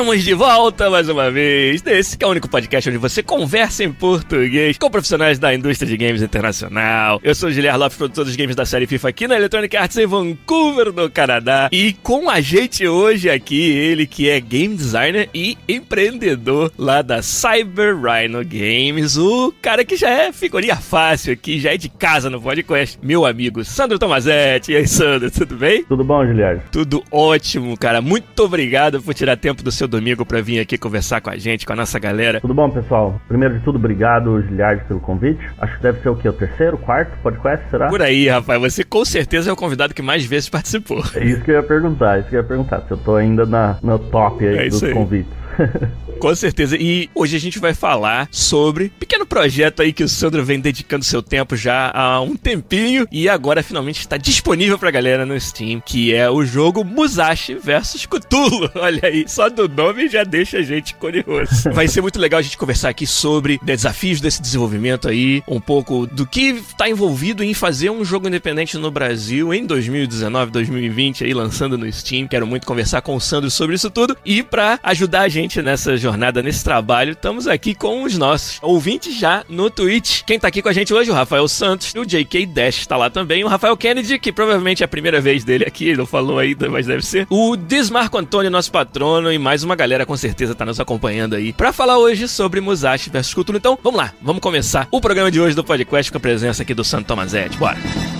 Estamos de volta mais uma vez. Esse que é o único podcast onde você conversa em português com profissionais da indústria de games internacional. Eu sou o Guilherme Lopes, produtor dos games da série FIFA aqui na Electronic Arts em Vancouver, no Canadá. E com a gente hoje aqui, ele que é game designer e empreendedor lá da Cyber Rhino Games, o cara que já é figurinha fácil aqui, já é de casa no podcast, meu amigo Sandro Tomazetti. E aí, Sandro, tudo bem? Tudo bom, Guilherme? Tudo ótimo, cara. Muito obrigado por tirar tempo do seu domingo para vir aqui conversar com a gente, com a nossa galera. Tudo bom, pessoal? Primeiro de tudo, obrigado, Giliard, pelo convite. Acho que deve ser o quê? O terceiro, quarto podcast, será? Por aí, rapaz. Você com certeza é o convidado que mais vezes participou. É isso que eu ia perguntar, é isso que eu ia perguntar. Se eu tô ainda na, no top aí é dos aí. convites. Com certeza. E hoje a gente vai falar sobre um pequeno projeto aí que o Sandro vem dedicando seu tempo já há um tempinho e agora finalmente está disponível pra galera no Steam, que é o jogo Musashi vs Cthulhu. Olha aí, só do nome já deixa a gente curioso. Vai ser muito legal a gente conversar aqui sobre desafios desse desenvolvimento aí, um pouco do que está envolvido em fazer um jogo independente no Brasil em 2019, 2020 aí lançando no Steam. Quero muito conversar com o Sandro sobre isso tudo e para ajudar a gente nessa jornada nesse trabalho, estamos aqui com os nossos ouvintes já no Twitch. Quem tá aqui com a gente hoje, o Rafael Santos, o JK Dash tá lá também, o Rafael Kennedy, que provavelmente é a primeira vez dele aqui, ele não falou ainda, mas deve ser. O Desmarco Antônio, nosso patrono, e mais uma galera com certeza tá nos acompanhando aí para falar hoje sobre Musashi vs Cthulhu. Então, vamos lá, vamos começar o programa de hoje do podcast com a presença aqui do Santo Tomazetti. Bora!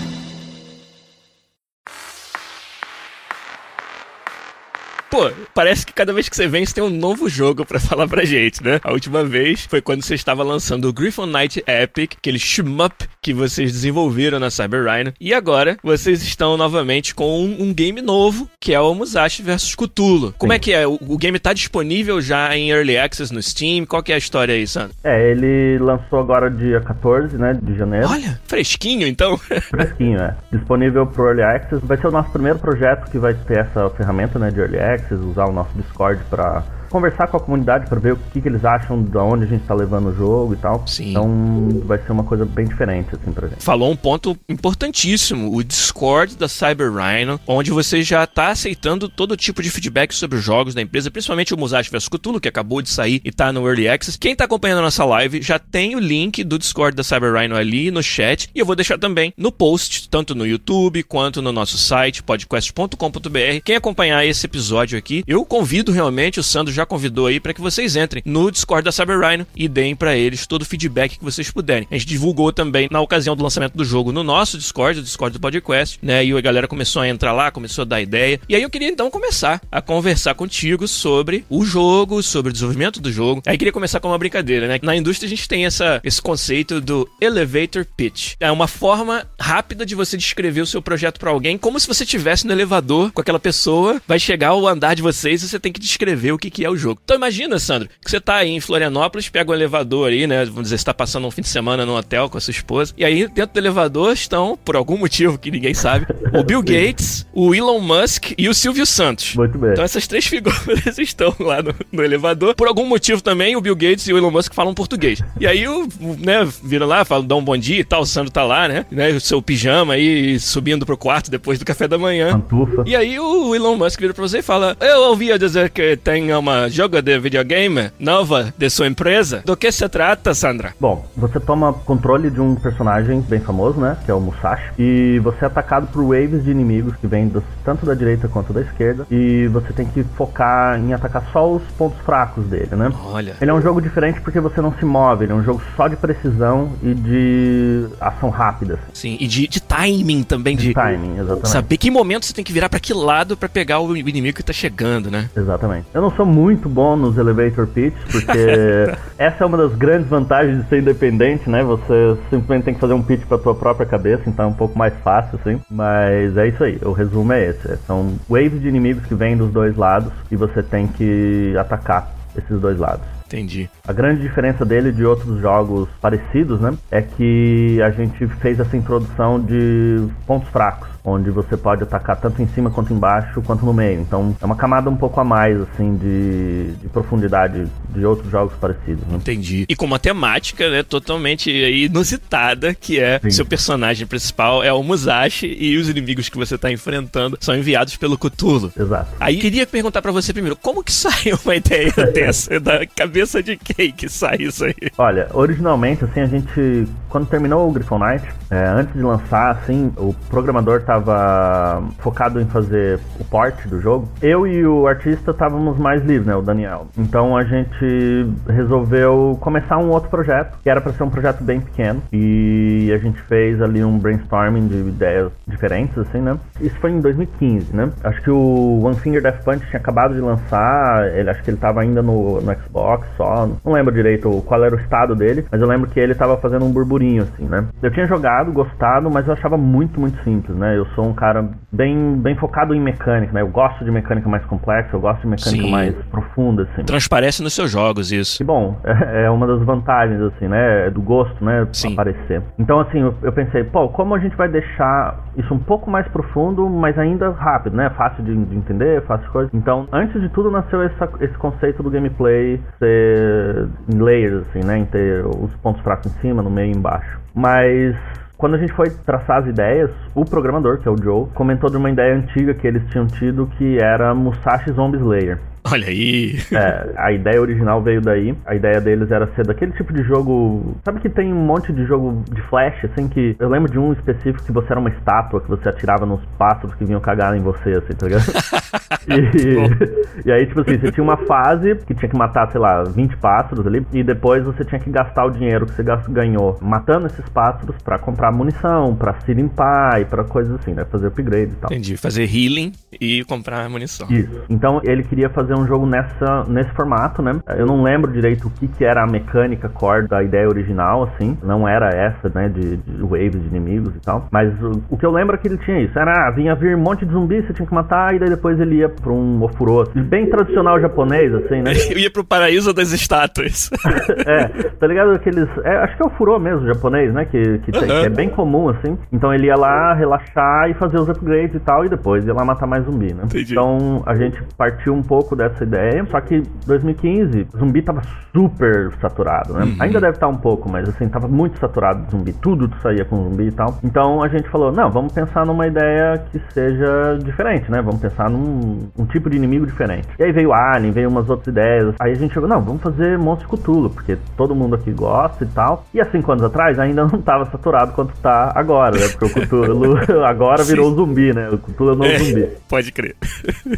Pô, parece que cada vez que você vem, você tem um novo jogo para falar pra gente, né? A última vez foi quando você estava lançando o Griffon Knight Epic, aquele shmup que vocês desenvolveram na Cyber Rhino. E agora, vocês estão novamente com um, um game novo, que é o Musashi vs Cthulhu. Como Sim. é que é? O, o, game tá disponível já em Early Access no Steam? Qual que é a história aí, Sandro? É, ele lançou agora dia 14, né, de janeiro. Olha, fresquinho então. Fresquinho, é. Disponível pro Early Access. Vai ser o nosso primeiro projeto que vai ter essa ferramenta, né, de Early Access Access, usar o nosso Discord para conversar com a comunidade para ver o que, que, eles acham de onde a gente está levando o jogo e tal. Sim. Então vai ser uma coisa bem diferente assim pra gente. Falou um ponto importantíssimo, o Discord da Cyber Rhino, onde você já está aceitando todo tipo de feedback sobre os jogos da empresa, principalmente o Musashi vs Cthulhu, que acabou de sair e está no Early Access. Quem está acompanhando a nossa live já tem o link do Discord da Cyber Rhino ali no chat e eu vou deixar também no post, tanto no YouTube quanto no nosso site podcast.com.br. Quem acompanhar esse episódio aqui, eu convido realmente o Sandro já convidou aí para que vocês entrem no Discord da Cyber Rhino e deem para eles todo o feedback que vocês puderem. A gente divulgou também na ocasião do lançamento do jogo no nosso Discord, o Discord do Podcast, né? E a galera começou a entrar lá, começou a dar ideia. E aí eu queria então começar a conversar contigo sobre o jogo, sobre o desenvolvimento do jogo. Aí queria começar com uma brincadeira, né? Na indústria a gente tem essa, esse conceito do elevator pitch. É uma forma rápida de você descrever o seu projeto para alguém, como se você estivesse no elevador com aquela pessoa, vai chegar ao andar de vocês e você tem que descrever o que, que é o jogo. Então imagina, Sandro, que você tá aí em Florianópolis, pega um elevador aí, né? Vamos dizer, você tá passando um fim de semana no hotel com a sua esposa. E aí, dentro do elevador estão, por algum motivo que ninguém sabe, o Bill Gates, o Elon Musk e o Silvio Santos. Muito bem. Então essas três figuras estão lá no, no elevador. Por algum motivo também, o Bill Gates e o Elon Musk falam português. E aí, o, né, viram lá, falam, dão um bom dia e tal, o Sandro tá lá, né? né o seu pijama aí, subindo pro quarto depois do café da manhã. Pantufa. E aí o Elon Musk vira pra você e fala, eu ouvi dizer que tem uma jogo de videogame nova de sua empresa. Do que se trata, Sandra? Bom, você toma controle de um personagem bem famoso, né? Que é o Musashi. E você é atacado por waves de inimigos que vêm tanto da direita quanto da esquerda. E você tem que focar em atacar só os pontos fracos dele, né? Olha. Ele é um jogo diferente porque você não se move. Ele é um jogo só de precisão e de ação rápida. Sim, e de, de timing também. De, de timing, exatamente. Saber que momento você tem que virar para que lado para pegar o inimigo que tá chegando, né? Exatamente. Eu não sou muito muito bom nos elevator pitches, porque essa é uma das grandes vantagens de ser independente, né? Você simplesmente tem que fazer um pitch para tua própria cabeça, então é um pouco mais fácil, assim. Mas é isso aí, o resumo é esse. São waves de inimigos que vêm dos dois lados e você tem que atacar esses dois lados. Entendi. A grande diferença dele de outros jogos parecidos, né, é que a gente fez essa introdução de pontos fracos onde você pode atacar tanto em cima quanto embaixo quanto no meio. Então é uma camada um pouco a mais assim de, de profundidade de outros jogos parecidos. Né? Entendi. E com uma temática né, totalmente inusitada, que é Sim. seu personagem principal é o Musashi e os inimigos que você está enfrentando são enviados pelo Cthulhu. Exato. Aí queria perguntar para você primeiro, como que saiu uma ideia dessa? da cabeça de quem que sai isso aí? Olha, originalmente assim a gente quando terminou o Griffon Knight, é, antes de lançar assim, o programador estava focado em fazer o port do jogo, eu e o artista estávamos mais livres, né, o Daniel. Então a gente resolveu começar um outro projeto, que era para ser um projeto bem pequeno, e a gente fez ali um brainstorming de ideias diferentes, assim, né? Isso foi em 2015, né? Acho que o One Finger Death Punch tinha acabado de lançar, ele acho que ele estava ainda no, no Xbox só, não lembro direito qual era o estado dele, mas eu lembro que ele estava fazendo um burburinho, assim, né? Eu tinha jogado, gostado, mas eu achava muito, muito simples, né? Eu sou um cara bem, bem focado em mecânica, né? Eu gosto de mecânica mais complexa, eu gosto de mecânica Sim. mais profunda, assim. Transparece nos seus jogos isso. E bom, é, é uma das vantagens, assim, né? É do gosto, né? Sim. Aparecer. Então, assim, eu, eu, pensei, pô, como a gente vai deixar isso um pouco mais profundo, mas ainda rápido, né? Fácil de, de entender, fácil de coisa. Então, antes de tudo, nasceu essa, esse conceito do gameplay ser em layers, assim, né? Em ter os pontos fracos em cima, no meio e embaixo. Mas quando a gente foi traçar as ideias, o programador, que é o Joe, comentou de uma ideia antiga que eles tinham tido que era Musashi Zombie Slayer. Olha aí. É, a ideia original veio daí. A ideia deles era ser daquele tipo de jogo. Sabe que tem um monte de jogo de flash, assim, que. Eu lembro de um específico que você era uma estátua, que você atirava nos pássaros que vinham cagar em você, assim, tá ligado? e, e aí, tipo assim, você tinha uma fase que tinha que matar, sei lá, 20 pássaros ali, e depois você tinha que gastar o dinheiro que você ganhou matando esses pássaros para comprar munição, para se limpar e pra coisas assim, né? Fazer upgrade e tal. Entendi. Fazer healing e comprar munição. Isso. Então ele queria fazer um jogo nessa, nesse formato, né? Eu não lembro direito o que, que era a mecânica core da ideia original, assim. Não era essa, né? De, de waves de inimigos e tal. Mas o, o, que eu lembro é que ele tinha isso. Era, ah, vinha vir um monte de zumbi, você tinha que matar, e daí depois ele ia pra um ofurô. Assim, bem tradicional japonês, assim, né? Eu ia pro paraíso das estátuas. é, tá ligado? Aqueles. É, acho que é o furô mesmo, japonês, né? Que, que, tem, que, é bem comum, assim. Então ele ia lá relaxar e fazer os upgrades e tal, e depois ia lá matar mais zumbi, né? Entendi. Então a gente partiu um pouco dessa ideia, só que 2015, zumbi tava super saturado, né? Uhum. Ainda deve estar um pouco, mas assim, tava muito saturado de zumbi, tudo saía com zumbi e tal. Então a gente falou, não, vamos pensar numa ideia que seja diferente, né? Vamos pensar num um tipo de inimigo diferente. E aí veio Alien, veio umas outras ideias. Aí a gente chegou, não, vamos fazer Monstro Cthulhu, porque todo mundo aqui gosta e tal. E há cinco anos atrás ainda não tava saturado quanto tá agora, né? Porque o Cthulhu agora virou zumbi, né? O Cthulhu é novo é, zumbi. Pode crer.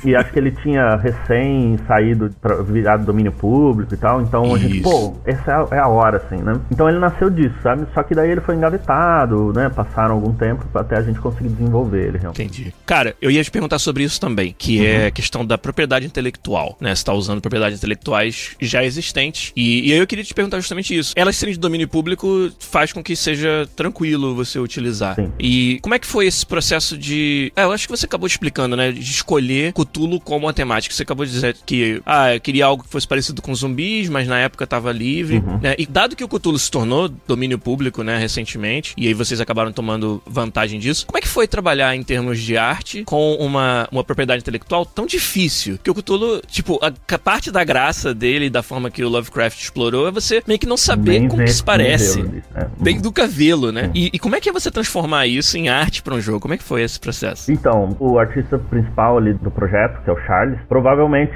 E acho que ele tinha recém saído para virar domínio público e tal. Então Isso. a gente, pô, essa é a hora, assim, né? Então ele nasceu disso, sabe? Só que daí ele foi engavetado, né? Passaram algum tempo até a gente conseguir desenvolver ele, realmente. Entendi. Cara, eu ia te perguntar sobre isso também, que uhum. é a questão da propriedade intelectual, né? Você tá usando propriedades intelectuais já existentes. E, e aí eu queria te perguntar justamente isso. Elas serem de domínio público faz com que seja tranquilo você utilizar. Sim. E como é que foi esse processo de. É, eu acho que você acabou explicando, né? De escolher Cthulhu como a temática. Você acabou de dizer que, ah, eu queria algo que fosse parecido com zumbis, mas na época estava livre. Uhum. Né? E dado que o Cthulhu se tornou domínio público, né, recentemente, e aí vocês acabaram tomando vantagem disso, como é que foi trabalhar em termos de arte com uma, uma propriedade intelectual tão difícil? Que o Cthulhu, tipo, a, a parte da graça dele, da forma que o Lovecraft explorou, é você meio que não saber bem como que se parece. Né? Bem do cavelo, né? E, e, como é que é você transformar isso em arte para um jogo? Como é que foi esse processo? Então, o artista principal ali do projeto, que é o Charles, provavelmente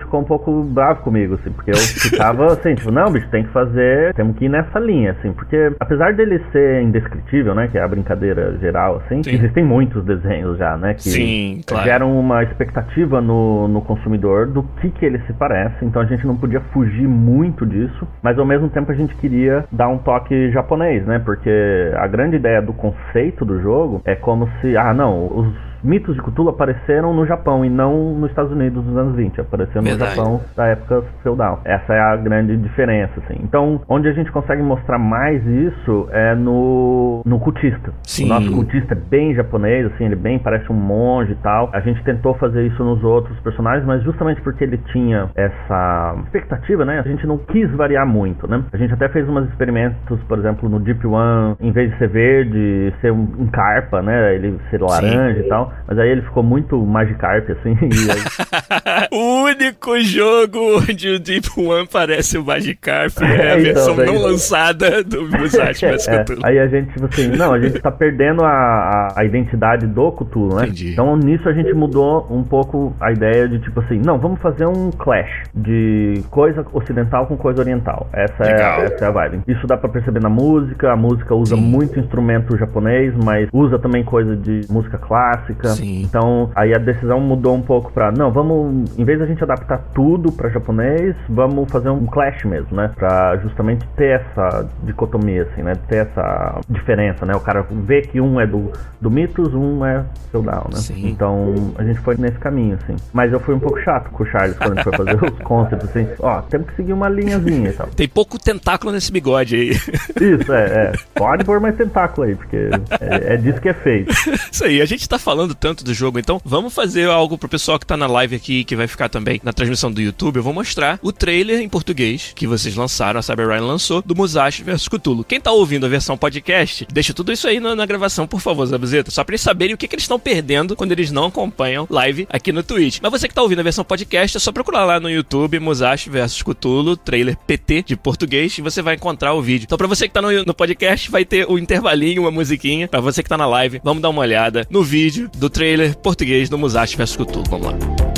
ficou um pouco bravo comigo, assim, porque eu ficava assim, tipo, não, bicho, tem que fazer, temos que ir nessa linha, assim, porque apesar dele ser indescritível, né, que é a brincadeira geral, assim, Sim. existem muitos desenhos já, né, que Sim, claro. geram uma expectativa no, no consumidor do que que ele se parece, então a gente não podia fugir muito disso, mas ao mesmo tempo a gente queria dar um toque japonês, né, porque a grande ideia do conceito do jogo é como se, ah, não, os mitos de Cthulhu apareceram no Japão e não nos Estados Unidos nos anos 20. Apareceram no Verdade. Japão da época feudal. Essa é a grande diferença, assim. Então, onde a gente consegue mostrar mais isso é no, no cultista. Sim. O nosso cultista é bem japonês, assim, ele bem parece um monge e tal. A gente tentou fazer isso nos outros personagens, mas justamente porque ele tinha essa expectativa, né? A gente não quis variar muito, né? A gente até fez umas experimentos, por exemplo, no Deep One, em vez de ser verde, ser um, um carpa, né? Ele ser laranja e tal. Mas aí ele ficou muito Magikarp, assim. Aí... o único jogo onde o Deep One parece o Magikarp é, É, a então, versão daí- não lançada do Musashi vs É, Cthulhu. aí a gente, tipo assim, não, a gente tá perdendo a, a, identidade do Cthulhu, né? Entendi. Então nisso a gente mudou um pouco a ideia de tipo assim, não, vamos fazer um clash de coisa ocidental com coisa oriental. Essa, é, essa é a vibe. Isso dá pra perceber na música, a música usa Sim. muito instrumento japonês, mas usa também coisa de música clássica. Sim. Então aí a decisão mudou um pouco pra, não, vamos, em vez da gente adaptar tudo pra japonês, vamos fazer um clash mesmo, né? Pra justamente ter essa dicotomia, assim, né? Ter essa diferença, né? O cara vê que um é do, do mitos, um é feudal, né? Sim. Então a gente foi nesse caminho, assim. Mas eu fui um pouco chato com o Charles quando a gente foi fazer os concepts, assim. Ó, temos que seguir uma linhazinha e tal. Tem pouco tentáculo nesse bigode aí. Isso, é, é. Pode pôr mais tentáculo aí, porque é, é disso que é feito. Isso aí, a gente tá falando tanto do jogo, então vamos fazer algo pro pessoal que tá na live aqui, que vai ficar também na transmissão do YouTube. Eu vou mostrar o trailer em português que vocês lançaram, a Cyber Ryan lançou, do Musashi vs Cthulhu. Quem tá ouvindo a versão podcast, deixa tudo isso aí na, na gravação, por favor, Zabuzeta, só pra eles saberem o que, que eles estão perdendo quando eles não acompanham live aqui no Twitch. Mas você que tá ouvindo a versão podcast, é só procurar lá no YouTube Musashi vs Cthulhu, trailer PT de português, e você vai encontrar o vídeo. Então, pra você que tá no, no podcast, vai ter o intervalinho, uma musiquinha. Pra você que tá na live, vamos dar uma olhada no vídeo do trailer português do Musashi vs Cthulhu. Vamos lá.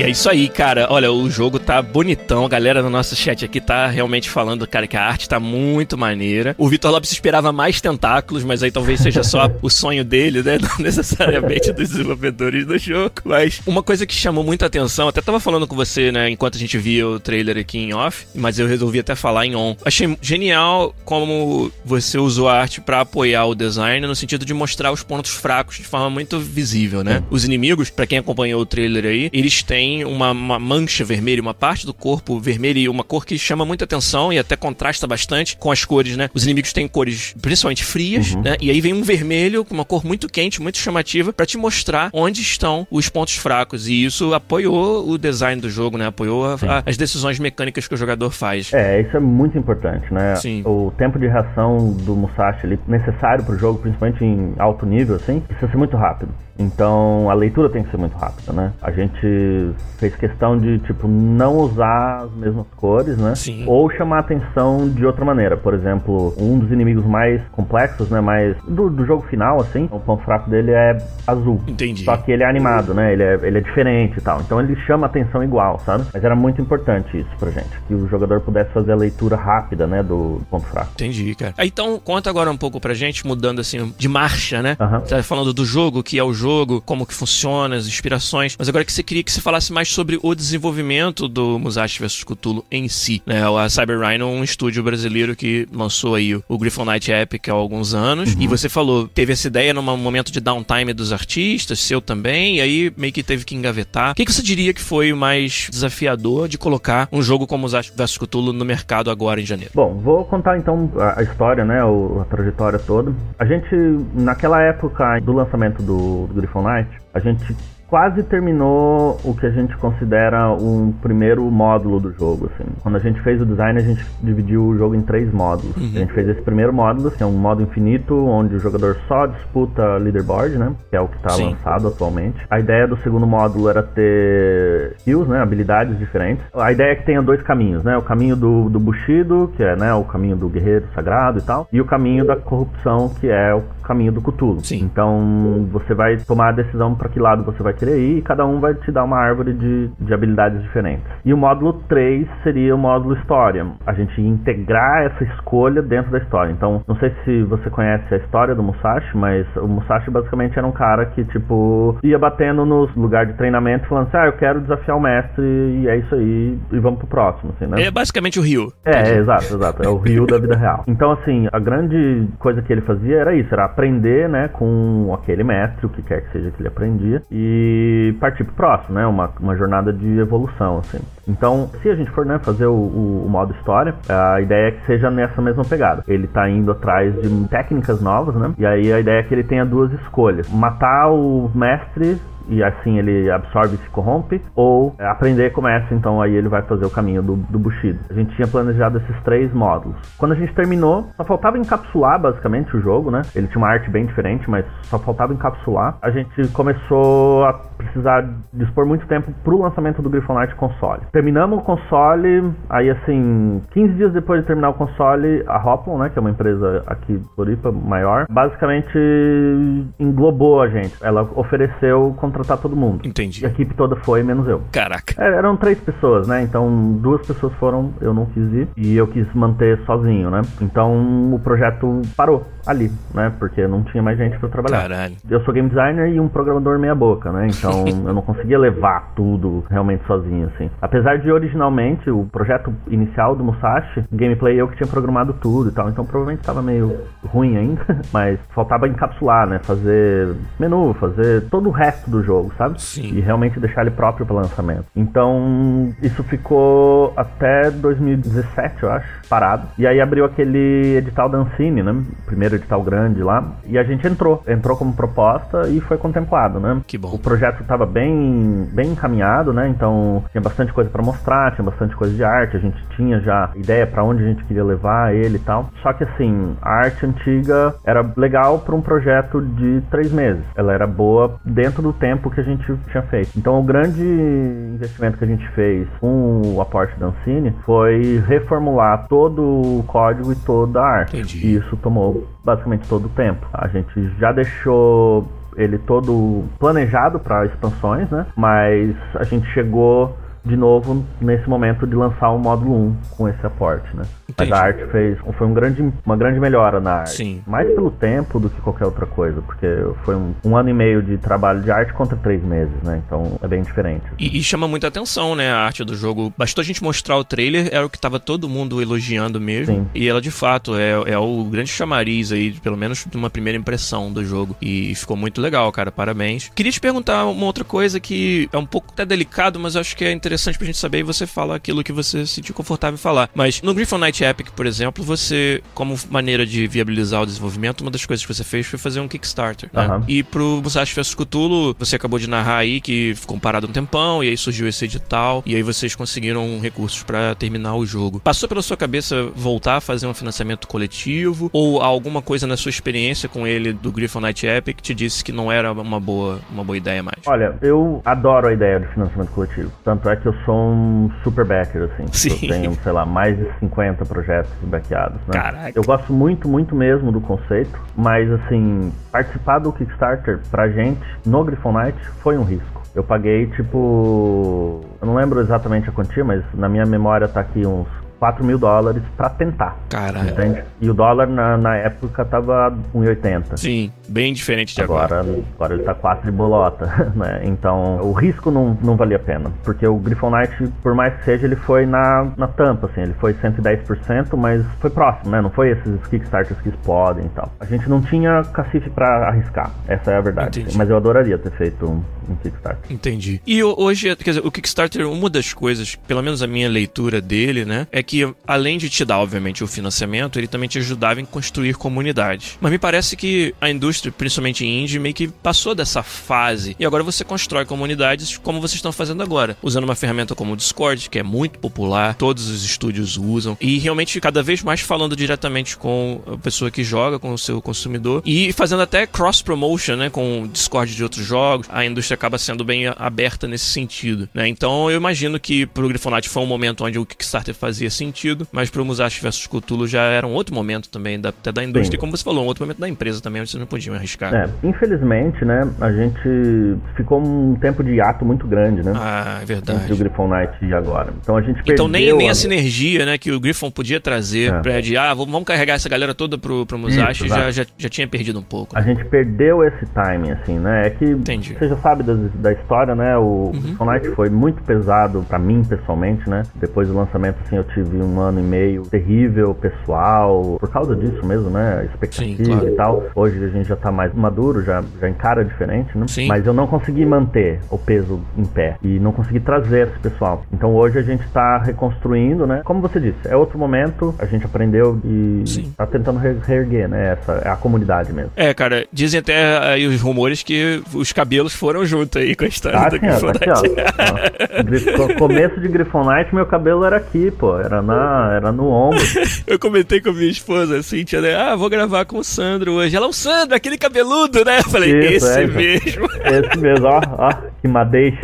E é isso aí, cara. Olha, o jogo tá bonitão. A galera no nosso chat aqui tá realmente falando, cara, que a arte tá muito maneira. O Vitor Lopes esperava mais tentáculos, mas aí talvez seja só o sonho dele, né? Não necessariamente dos desenvolvedores do jogo. Mas uma coisa que chamou muita atenção, até tava falando com você, né, enquanto a gente via o trailer aqui em off, mas eu resolvi até falar em on. Achei genial como você usou a arte pra apoiar o design no sentido de mostrar os pontos fracos de forma muito visível, né? Os inimigos, pra quem acompanhou o trailer aí, eles têm uma, uma mancha vermelha, uma parte do corpo vermelha e uma cor que chama muita atenção e até contrasta bastante com as cores, né? Os inimigos têm cores principalmente frias, né? E aí vem um vermelho com uma cor muito quente, muito chamativa, pra te mostrar onde estão os pontos fracos. E isso apoiou o design do jogo, né? Apoiou a- a- as decisões mecânicas que o jogador faz. É, isso é muito importante, né? Sim. O tempo de reação do Musashi ali, necessário pro jogo, principalmente em alto nível, assim, precisa ser muito rápido. Então a leitura tem que ser muito rápida, né? A gente fez questão de, tipo, não usar as mesmas cores, né? Sim. Ou chamar a atenção de outra maneira. Por exemplo, um dos inimigos mais complexos, né? Mais do, do jogo final, assim, o ponto fraco dele é azul. Entendi. Só que ele é animado, né? Ele é, ele é diferente e tal. Então ele chama atenção igual, sabe? Mas era muito importante isso pra gente. Que o jogador pudesse fazer a leitura rápida, né? Do ponto fraco. Entendi, cara. Ah, Então, conta agora um pouco pra gente, mudando assim, de marcha, né? Você tá falando do jogo, que é o jogo, como que funciona, as inspirações. Mas agora que você queria que você falasse mais sobre o desenvolvimento do Musashi vs Cthulhu em si, né? A Cyber Rhino é um estúdio brasileiro que lançou aí o Griffon Knight Epic há alguns anos. E você falou, teve essa ideia num momento de downtime dos artistas, seu também, e aí meio que teve que engavetar. O que, que você diria que foi o mais desafiador de colocar um jogo como Musashi vs Cthulhu no mercado agora em janeiro? Bom, vou contar então a, história, né? a trajetória toda. A gente, naquela época do lançamento do, do Griffon Knight, a gente quase terminou o que a gente considera um primeiro módulo do jogo, assim. Quando a gente fez o design, a gente dividiu o jogo em três módulos. A gente fez esse primeiro módulo, que é um modo infinito, onde o jogador só disputa leaderboard, né? Que é o que está lançado atualmente. A ideia do segundo módulo era ter skills, né? Habilidades diferentes. A ideia é que tenha dois caminhos, né? O caminho do, do Bushido, que é né, o caminho do guerreiro sagrado e tal, e o caminho da corrupção, que é o caminho do Cthulhu. Sim. Então você vai tomar a decisão para que lado você vai e cada um vai te dar uma árvore de, de habilidades diferentes. E o módulo 3 seria o módulo história. A gente integrar essa escolha dentro da história. Então, não sei se você conhece a história do Musashi, mas o Musashi basicamente era um cara que, tipo, ia batendo nos lugares de treinamento falando assim, ah, eu quero desafiar o mestre e é isso aí, e vamos pro próximo, assim, né? É basicamente o Rio. É, é, exato, exato. É o Rio da vida real. Então, assim, a grande coisa que ele fazia era isso, era aprender, né, com aquele mestre, o que quer que seja que ele aprendia, partir pro próximo, né? Uma, uma jornada de evolução, assim. Então, se a gente for né, fazer o, o, o, modo história, a ideia é que seja nessa mesma pegada. Ele tá indo atrás de técnicas novas, né? E aí a ideia é que ele tenha duas escolhas: matar o mestre e assim ele absorve e se corrompe, ou é, aprender começa, então aí ele vai fazer o caminho do, do Bushido. A gente tinha planejado esses três módulos. Quando a gente terminou, só faltava encapsular basicamente o jogo, né? Ele tinha uma arte bem diferente, mas só faltava encapsular. A gente começou a precisar dispor muito tempo pro lançamento do Grifonite console. Terminamos o console, aí assim, 15 dias depois de terminar o console, a Hoplon, né, que é uma empresa aqui de Floripa maior, basicamente englobou a gente. Ela ofereceu contratar todo mundo. Entendi. A equipe toda foi, menos eu. Caraca. É, eram três pessoas, né? Então duas pessoas foram, eu não quis ir e eu quis manter sozinho, né? Então o projeto parou ali, né? Porque não tinha mais gente para trabalhar. Caralho. Eu sou game designer e um programador meia boca, né? Então eu não conseguia levar tudo realmente sozinho, assim. Apesar de originalmente o projeto inicial do Musashi, gameplay eu que tinha programado tudo e tal, então provavelmente estava meio ruim ainda, mas faltava encapsular, né? Fazer menu, fazer todo o resto do jogo, sabe? Sim. E realmente deixar ele próprio para lançamento. Então isso ficou até 2017, eu acho, parado. E aí abriu aquele edital da Ancine, né? Primeiro edital grande lá, e a gente entrou, entrou como proposta e foi contemplado, né? Que bom. O projeto estava bem, bem encaminhado, né? Então tinha bastante coisa para mostrar, tinha bastante coisa de arte, a gente tinha já ideia para onde a gente queria levar ele e tal. Só que assim, a arte antiga era legal para um projeto de três meses. Ela era boa dentro do tempo que a gente tinha feito. Então o grande investimento que a gente fez com o aporte da Ancine foi reformular todo o código e toda a arte. Entendi. E isso tomou basicamente todo o tempo. A gente já deixou ele todo planejado para expansões, né? Mas a gente chegou de novo nesse momento de lançar o módulo 1 com esse aporte, né? Entendi. Mas a arte fez foi um grande, uma grande melhora na arte. Sim. Mais pelo tempo do que qualquer outra coisa, porque foi um, um ano e meio de trabalho de arte contra três meses, né? Então é bem diferente. E, e chama muita atenção, né, a arte do jogo. Bastou a gente mostrar o trailer, era o que tava todo mundo elogiando mesmo. Sim. E ela, de fato, é, é o grande chamariz aí, pelo menos de uma primeira impressão do jogo. E ficou muito legal, cara. Parabéns. Queria te perguntar uma outra coisa que é um pouco até delicado, mas acho que é interessante pra gente saber e você fala aquilo que você se sentiu confortável em falar. Mas no Griffon Night Epic, por exemplo, você, como maneira de viabilizar o desenvolvimento, uma das coisas que você fez foi fazer um Kickstarter. Né? Aham. E pro Musashi vs Cthulhu, você acabou de narrar aí que ficou parado um tempão, e aí surgiu esse edital, e aí vocês conseguiram recursos pra terminar o jogo. Passou pela sua cabeça voltar a fazer um financiamento coletivo? Ou alguma coisa na sua experiência com ele do Griffon Night Epic te disse que não era uma boa, uma boa ideia mais? Olha, eu adoro a ideia de financiamento coletivo. Tanto é que eu sou um super backer, assim. Sim. Eu tenho, sei lá, mais de 50 projetos backeados, né? Caraca. Eu gosto muito, muito mesmo do conceito, mas assim, participar do Kickstarter pra gente no Griffonite foi um risco. Eu paguei tipo. Eu não lembro exatamente a quantia, mas na minha memória tá aqui uns 4 mil dólares pra tentar. Caralho. Entende? E o dólar na, na época tava 1,80. Sim, bem diferente de agora. Agora, agora ele tá 4 de bolota, né? Então o risco não, não valia a pena. Porque o Griffon Knight, por mais que seja, ele foi na, na tampa, assim, ele foi 110%, mas foi próximo, né? Não foi esses Kickstarters que explodem e tal. A gente não tinha cacife pra arriscar, essa é a verdade. Entendi. Mas eu adoraria ter feito um, um Kickstarter. Entendi. E ho- hoje, quer dizer, o Kickstarter, uma das coisas, pelo menos a minha leitura dele, né, é que além de te dar, obviamente, o financiamento, ele também te ajudava em construir comunidades. Mas me parece que a indústria, principalmente indie, meio que passou dessa fase e agora você constrói comunidades como vocês estão fazendo agora, usando uma ferramenta como o Discord, que é muito popular, todos os estúdios usam e realmente cada vez mais falando diretamente com a pessoa que joga, com o seu consumidor e fazendo até cross promotion, né, com o Discord de outros jogos. A indústria acaba sendo bem aberta nesse sentido, né? Então eu imagino que pro Grifonite foi um momento onde o Kickstarter fazia sentido, mas pro Musashi vs Cthulhu já era um outro momento também, da, até da indústria, Sim. e como você falou, um outro momento da empresa também, onde vocês não podiam arriscar. É, infelizmente, né, a gente ficou um tempo de ato muito grande, né? Ah, é verdade. Entre o Griffon Knight e agora. Então a gente perdeu... Então nem, nem a... a sinergia, né, que o Griffon podia trazer é. pra de, ah, vamos carregar essa galera toda pro, pro Musashi, Isso, já, já, já tinha perdido um pouco. A gente perdeu esse timing, assim, né? É que Entendi. você já sabe da, da história, né? O uhum. Knight foi muito pesado para mim, pessoalmente, né? Depois do lançamento, assim, eu tive um ano e meio terrível, pessoal, por causa disso mesmo, né? Expectativa Sim, claro. e tal. Hoje a gente já tá mais maduro, já, já encara diferente, né? Sim. Mas eu não consegui manter o peso em pé e não consegui trazer esse pessoal. Então hoje a gente tá reconstruindo, né? Como você disse, é outro momento, a gente aprendeu e Sim. tá tentando reerguer, né? Essa é a comunidade mesmo. É, cara, dizem até aí os rumores que os cabelos foram juntos aí com a história ah, do sim, ó, começo de Grifonite, meu cabelo era aqui, pô. Era, na, era no ombro. Eu comentei com a minha esposa, assim, tia, né? Ah, vou gravar com o Sandro hoje. Ela, o Sandro, aquele cabeludo, né? Eu falei, Isso, esse é, mesmo. Esse mesmo, ó, ó, que madeixa.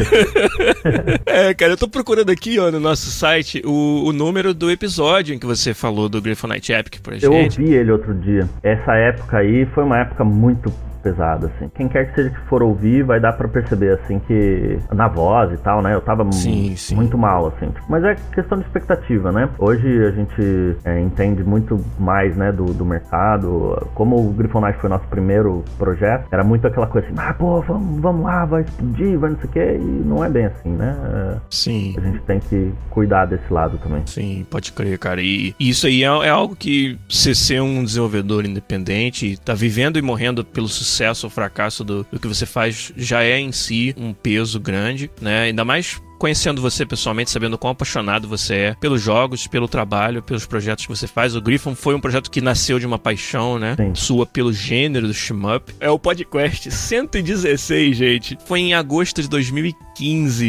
é, cara, eu tô procurando aqui, ó, no nosso site, o, o número do episódio em que você falou do Grifonite Epic pra gente. Eu ouvi ele outro dia. Essa época aí foi uma época muito pesado, assim. Quem quer que seja que for ouvir, vai dar para perceber, assim, que na voz e tal, né? Eu tava sim, sim. muito mal, assim. Mas é questão de expectativa, né? Hoje a gente é, entende muito mais, né, do, do mercado. Como o Grifonite foi nosso primeiro projeto, era muito aquela coisa assim, ah, pô, vamos, vamos lá, vai explodir, vai não sei o quê. E não é bem assim, né? É, sim. A gente tem que cuidar desse lado também. Sim, pode crer, cara. E isso aí é, é algo que você ser um desenvolvedor independente, tá vivendo e morrendo pelo sucesso sucesso ou fracasso do, do que você faz já é em si um peso grande, né? Ainda mais conhecendo você pessoalmente, sabendo quão apaixonado você é pelos jogos, pelo trabalho, pelos projetos que você faz. O Griffon foi um projeto que nasceu de uma paixão, né? Sim. Sua pelo gênero do shmup. É o podcast 116, gente. Foi em agosto de 2015,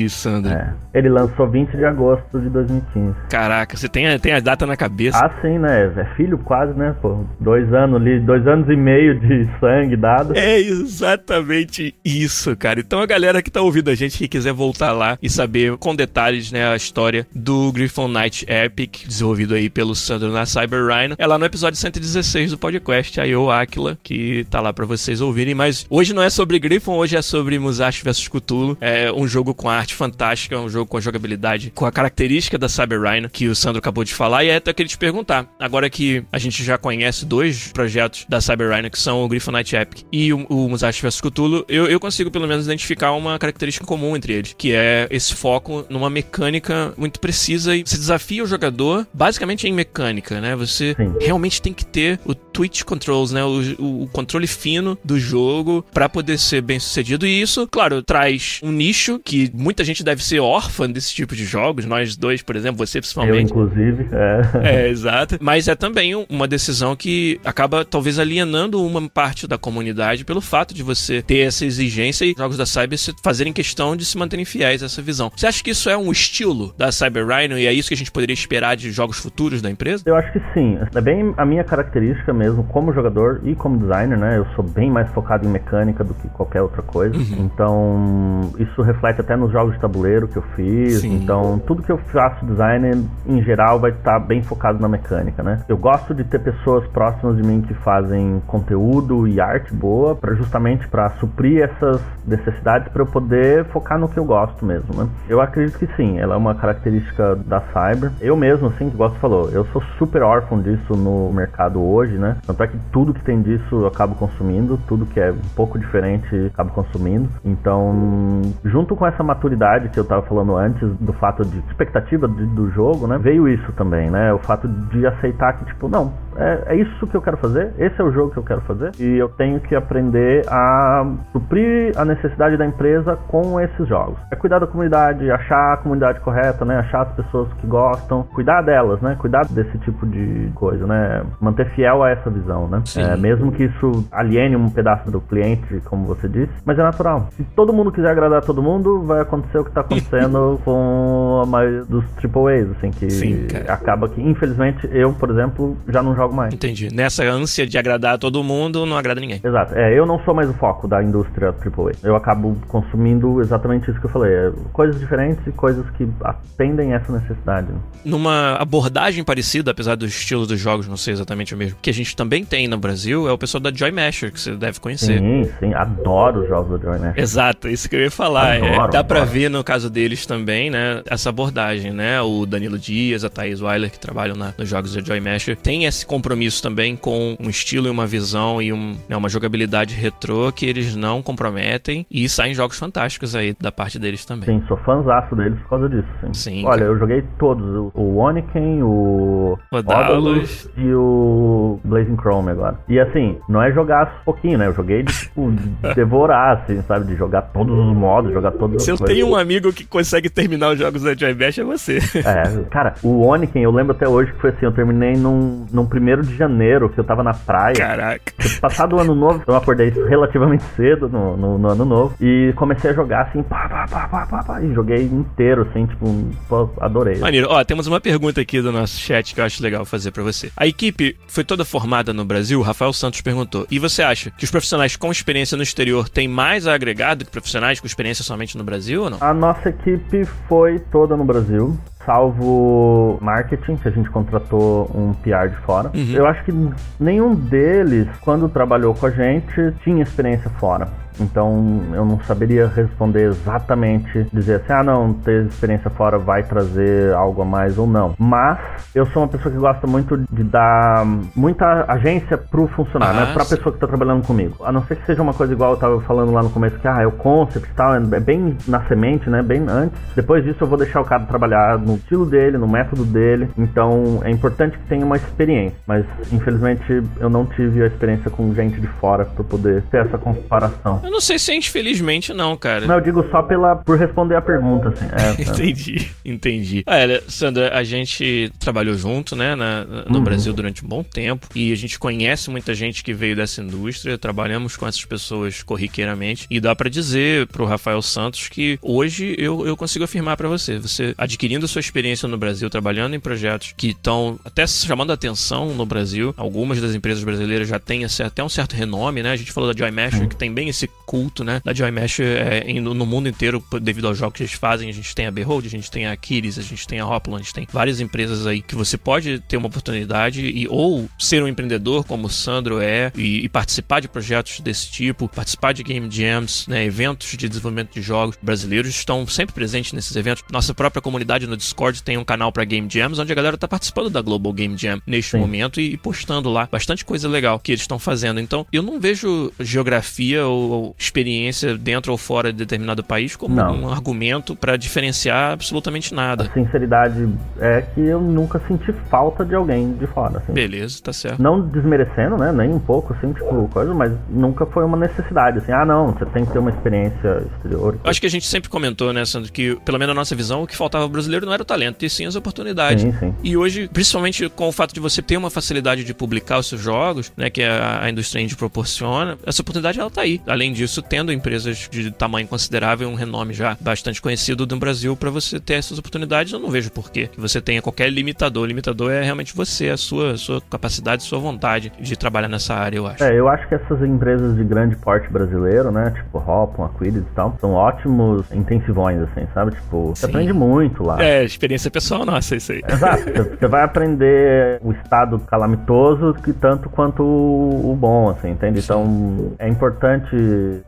Sandro. É. Ele lançou 20 de agosto de 2015. Caraca, você tem a, tem a data na cabeça. Ah, sim, né? É filho quase, né? Pô, dois anos ali, dois anos e meio de sangue dado. É exatamente isso, cara. Então a galera que tá ouvindo a gente, que quiser voltar lá e saber saber com detalhes, né, a história do Griffon Knight Epic, desenvolvido aí pelo Sandro na Cyber Rhino. É lá no episódio 116 do podcast, aí o Aquila, que tá lá para vocês ouvirem. Mas hoje não é sobre Griffon, hoje é sobre Musashi vs Cthulhu. É um jogo com arte fantástica, um jogo com a jogabilidade, com a característica da Cyber Rhino, que o Sandro acabou de falar. E é até queria te perguntar, agora que a gente já conhece dois projetos da Cyber Rhino, que são o Griffon Knight Epic e o, o Musashi vs Cthulhu, eu, eu consigo pelo menos identificar uma característica comum entre eles, que é esse foco numa mecânica muito precisa e você desafia o jogador basicamente em mecânica, né? Você Sim. realmente tem que ter o twitch controls, né? O, o controle fino do jogo para poder ser bem sucedido. E isso, claro, traz um nicho que muita gente deve ser órfã desse tipo de jogos. Nós dois, por exemplo, você principalmente. Eu, inclusive, é. É, exato. Mas é também uma decisão que acaba talvez alienando uma parte da comunidade pelo fato de você ter essa exigência e jogos da Cyber fazerem questão de se manterem fiéis a essa visão. Você acha que isso é um estilo da Cyber Rhino e é isso que a gente poderia esperar de jogos futuros da empresa? Eu acho que sim. É bem a minha característica mesmo como jogador e como designer, né? Eu sou bem mais focado em mecânica do que qualquer outra coisa. Uhum. Então, isso reflete até nos jogos de tabuleiro que eu fiz. Sim. Então, tudo que eu faço designer, em geral, vai estar bem focado na mecânica, né? Eu gosto de ter pessoas próximas de mim que fazem conteúdo e arte boa, para justamente para suprir essas necessidades para eu poder focar no que eu gosto mesmo, né? Eu acredito que sim, ela é uma característica da Cyber. Eu mesmo, assim, que você falou, eu sou super órfão disso no mercado hoje, né? Tanto é que tudo que tem disso eu acabo consumindo, tudo que é um pouco diferente eu acabo consumindo. Então, junto com essa maturidade que eu tava falando antes, do fato de expectativa do jogo, né? Veio isso também, né? O fato de aceitar que, tipo, não, é, é isso que eu quero fazer, esse é o jogo que eu quero fazer, e eu tenho que aprender a suprir a necessidade da empresa com esses jogos. É cuidar da comunidade, achar a comunidade correta, né? Achar as pessoas que gostam, cuidar delas, né? Cuidar desse tipo de coisa, né? Manter fiel a essa visão, né? É, mesmo que isso aliene um pedaço do cliente, como você disse, mas é natural. Se todo mundo quiser agradar todo mundo, vai acontecer o que está acontecendo com a maioria dos AAAs, assim, que Sim, acaba que, infelizmente, eu, por exemplo, já não jogo mais. Entendi. Nessa ânsia de agradar todo mundo, não agrada ninguém. Exato. É, eu não sou mais o foco da indústria AAA. Eu acabo consumindo exatamente isso que eu falei. É, coisas diferentes e coisas que atendem essa necessidade. Né? Numa abordagem parecida, apesar do estilo dos jogos não ser exatamente o mesmo, que a gente também tem no Brasil, é o pessoal da Joy Masher, que você deve conhecer. Sim, sim. Adoro os jogos da Joy Masher. Exato, isso que eu ia falar. É, adoro, é, dá pra ver no caso deles também, né, essa abordagem, né? O Danilo Dias, a Thaís Weiler, que trabalham na, nos jogos da Joy Masher, tem esse compromisso também com um estilo e uma visão e um, né, uma jogabilidade retrô que eles não comprometem e saem jogos fantásticos aí da parte deles também. Sim, sou fãzaço deles por causa disso. Sim. sim Olha, eu joguei todos: o Oniken, o Odalus e o Blazing Chrome agora. E assim, não é jogar pouquinho, né? Eu joguei de, tipo, devorar, assim, sabe? De jogar todos os modos, jogar todos os Se eu tenho um amigo que consegue terminar os jogos da Joy Bash, é você. É, cara, o Oniken, eu lembro até hoje que foi assim, eu terminei num, num primeiro de janeiro, que eu tava na praia. Caraca. Passado o ano novo, eu acordei relativamente cedo no, no, no ano novo e comecei a jogar assim, pá, pá, pá, pá, pá, pá, e joguei inteiro, assim, tipo, pô, adorei. Maneiro. Ó, temos uma pergunta aqui do nosso chat que eu acho legal fazer para você. A equipe foi toda formada no Brasil? Rafael Santos perguntou. E você acha que os profissionais com experiência no exterior têm mais a agregar do que profissionais com experiência somente no Brasil ou não? A nossa equipe foi toda no Brasil salvo marketing, que a gente contratou um PR de fora. Uhum. Eu acho que nenhum deles, quando trabalhou com a gente, tinha experiência fora. Então eu não saberia responder exatamente, dizer assim, ah não, ter experiência fora vai trazer algo a mais ou não. Mas eu sou uma pessoa que gosta muito de dar muita agência pro funcionário, né? ah, né? Pra sim. pessoa que tá trabalhando comigo. A não ser que seja uma coisa igual eu tava falando lá no começo, que ah, é o concept e tal, é bem na semente, né? Bem antes. Depois disso eu vou deixar o cara trabalhar no estilo dele, no método dele. Então é importante que tenha uma experiência. Mas infelizmente eu não tive a experiência com gente de fora para poder ter essa comparação. Eu não sei se é infelizmente não, cara. Não, eu digo só pela por responder a pergunta, assim. É, entendi, entendi. Olha, Sandra, a gente trabalhou junto, né, na, no uhum. Brasil durante um bom tempo e a gente conhece muita gente que veio dessa indústria, trabalhamos com essas pessoas corriqueiramente e dá para dizer pro Rafael Santos que hoje eu, eu consigo afirmar para você, você adquirindo sua experiência no Brasil, trabalhando em projetos que estão até chamando a atenção no Brasil, algumas das empresas brasileiras já têm até um certo renome, né? A gente falou da Joy Mesh, que tem bem esse culto, né? Da Joy Mesh é, no mundo inteiro, devido aos jogos que eles fazem. A gente tem a Behold, a gente tem a Aquiles, a gente tem a Hopland, a gente tem várias empresas aí que você pode ter uma oportunidade e ou ser um empreendedor como o Sandro é e, e participar de projetos desse tipo, participar de game jams, né? Eventos de desenvolvimento de jogos brasileiros estão sempre presentes nesses eventos. Nossa própria comunidade no Discord tem um canal para game jams onde a galera tá participando da Global Game Jam neste Sim. momento e, e postando lá bastante coisa legal que eles estão fazendo. Então, eu não vejo geografia ou experiência dentro ou fora de determinado país como não. um argumento para diferenciar absolutamente nada. A sinceridade é que eu nunca senti falta de alguém de fora. Assim. Beleza, tá certo. Não desmerecendo, né? Nem um pouco, assim, tipo, coisa, mas nunca foi uma necessidade, assim, ah, não, você tem que ter uma experiência exterior. Acho que a gente sempre comentou, né, Sandro, que pelo menos na nossa visão, o que faltava ao brasileiro não era o talento, e sim as oportunidades. Sim, sim. E hoje, principalmente com o fato de você ter uma facilidade de publicar os seus jogos, né, que a, a indústria indie proporciona, essa oportunidade ela tá aí. Além disso, tendo empresas de tamanho considerável, um renome já bastante conhecido no Brasil, para você ter essas oportunidades, eu não vejo por que você tenha qualquer limitador. O limitador é realmente você, a sua, sua capacidade, sua vontade de trabalhar nessa área, eu acho. É, eu acho que essas empresas de grande porte brasileiro, né, tipo Hopon, Aquiles e tal, são ótimos intensivões, assim, sabe? Tipo, você Sim. aprende muito lá. É, experiência pessoal nossa, isso aí. Exato. você vai aprender o estado calamitoso que tanto quanto o bom, assim, entende? Então, é importante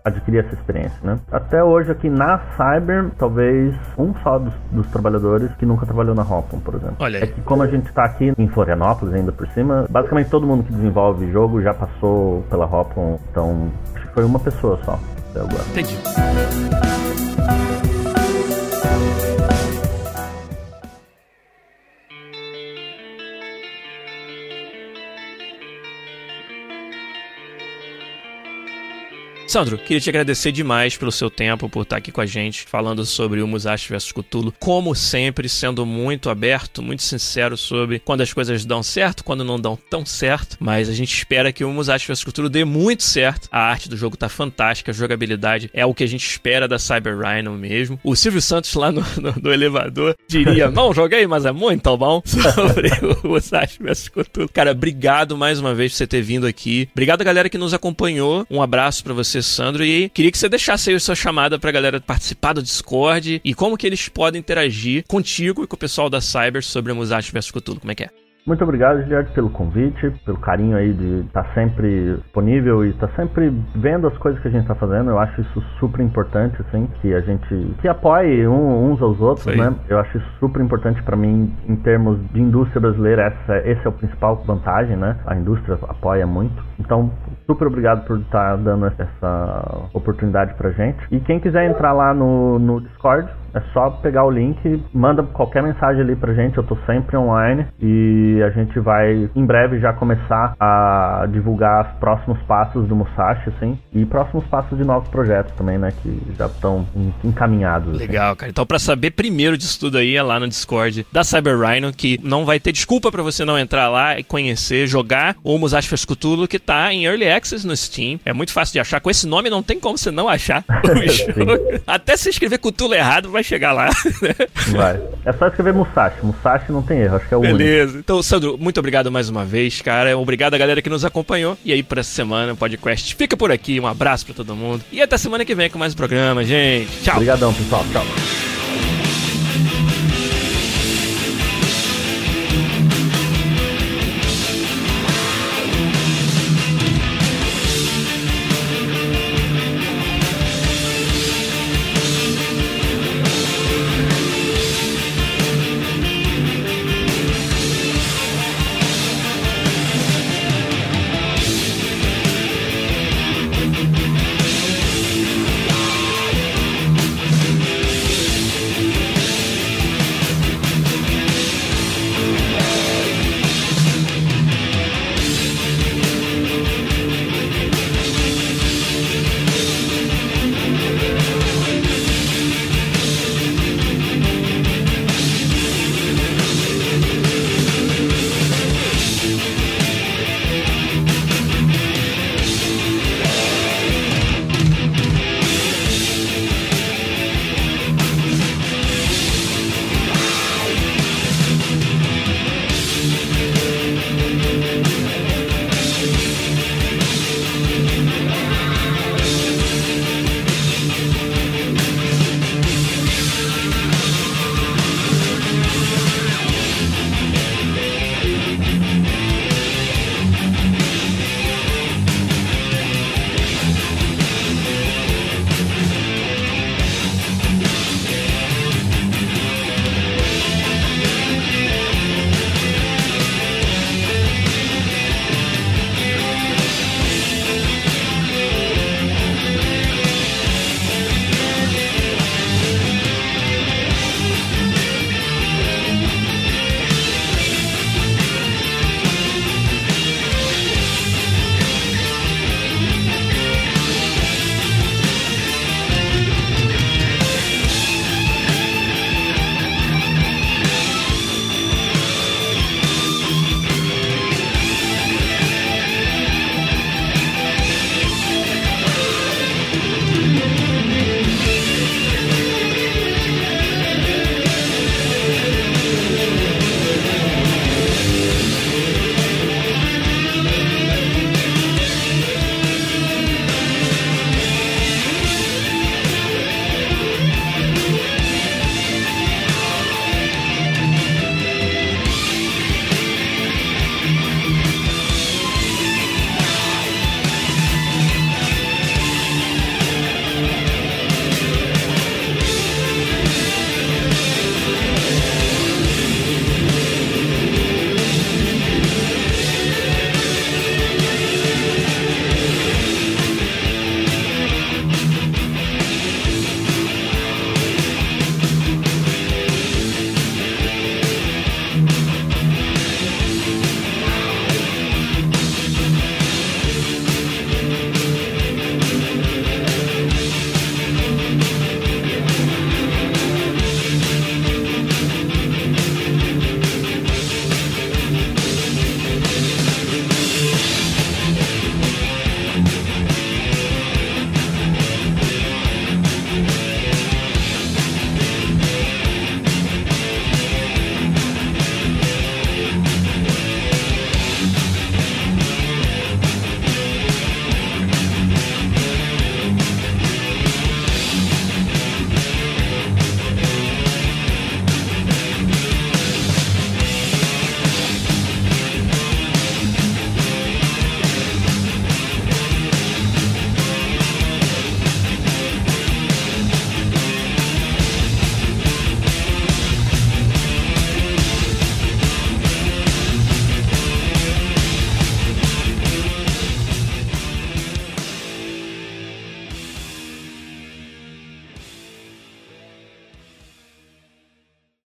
adquirir essa experiência, né? Até hoje aqui na Cyber, talvez um só dos, dos trabalhadores que nunca trabalhou na Hopon, por exemplo. Olha aí. É que como a gente tá aqui em Florianópolis ainda por cima, basicamente todo mundo que desenvolve jogo já passou pela Hopon, então acho que foi uma pessoa só até agora. Entendi. Sandro, queria te agradecer demais pelo seu tempo, por estar aqui com a gente, falando sobre o Musashi vs Cthulhu. Como sempre, sendo muito aberto, muito sincero sobre quando as coisas dão certo, quando não dão tão certo. Mas a gente espera que o Musashi vs Cthulhu dê muito certo. A arte do jogo tá fantástica, a jogabilidade é o que a gente espera da Cyber Rhino mesmo. O Silvio Santos lá no, no, no elevador diria: Não joguei, mas é muito bom. Sobre o Musashi vs Cthulhu. Cara, obrigado mais uma vez por você ter vindo aqui. Obrigado, galera, que nos acompanhou. Um abraço para você, Sandro. E queria que você deixasse aí a sua chamada pra galera participar do Discord e como que eles podem interagir contigo e com o pessoal da Cyber sobre a Musashi vs Cthulhu. Como é que é? Muito obrigado, Giliard, pelo convite, pelo carinho aí de estar tá sempre disponível e estar tá sempre vendo as coisas que a gente está fazendo. Eu acho isso super importante, assim, que a gente que apoie um, uns aos outros, né? Eu acho isso super importante para mim em termos de indústria brasileira. Essa, esse é o principal vantagem, né? A indústria apoia muito. Então, super obrigado por estar tá dando essa oportunidade pra gente. E quem quiser entrar lá no, no Discord, é só pegar o link, manda qualquer mensagem ali pra gente, eu tô sempre online e a gente vai em breve já começar a divulgar os próximos passos do Musashi, assim, e próximos passos de novos projetos também, né, que já estão encaminhados. Assim. Legal, cara. Então, para saber primeiro disso tudo aí, é lá no Discord da Cyber Rhino, que não vai ter desculpa para você não entrar lá e conhecer, jogar o Musashi vs Cthulhu, que tá em Early Access no Steam. É muito fácil de achar. Com esse nome não tem como você não achar o jogo. Até se escrever Cthulhu errado, vai chegar lá. Vai. É só escrever Musashi. Musashi não tem erro, acho que é o Beleza. único. Então, Sandro, muito obrigado mais uma vez, cara. Obrigado a galera que nos acompanhou. E aí, pra essa semana, o podcast fica por aqui. Um abraço pra todo mundo. E até semana que vem com mais um programa, gente. Tchau. Obrigadão, pessoal. Tchau.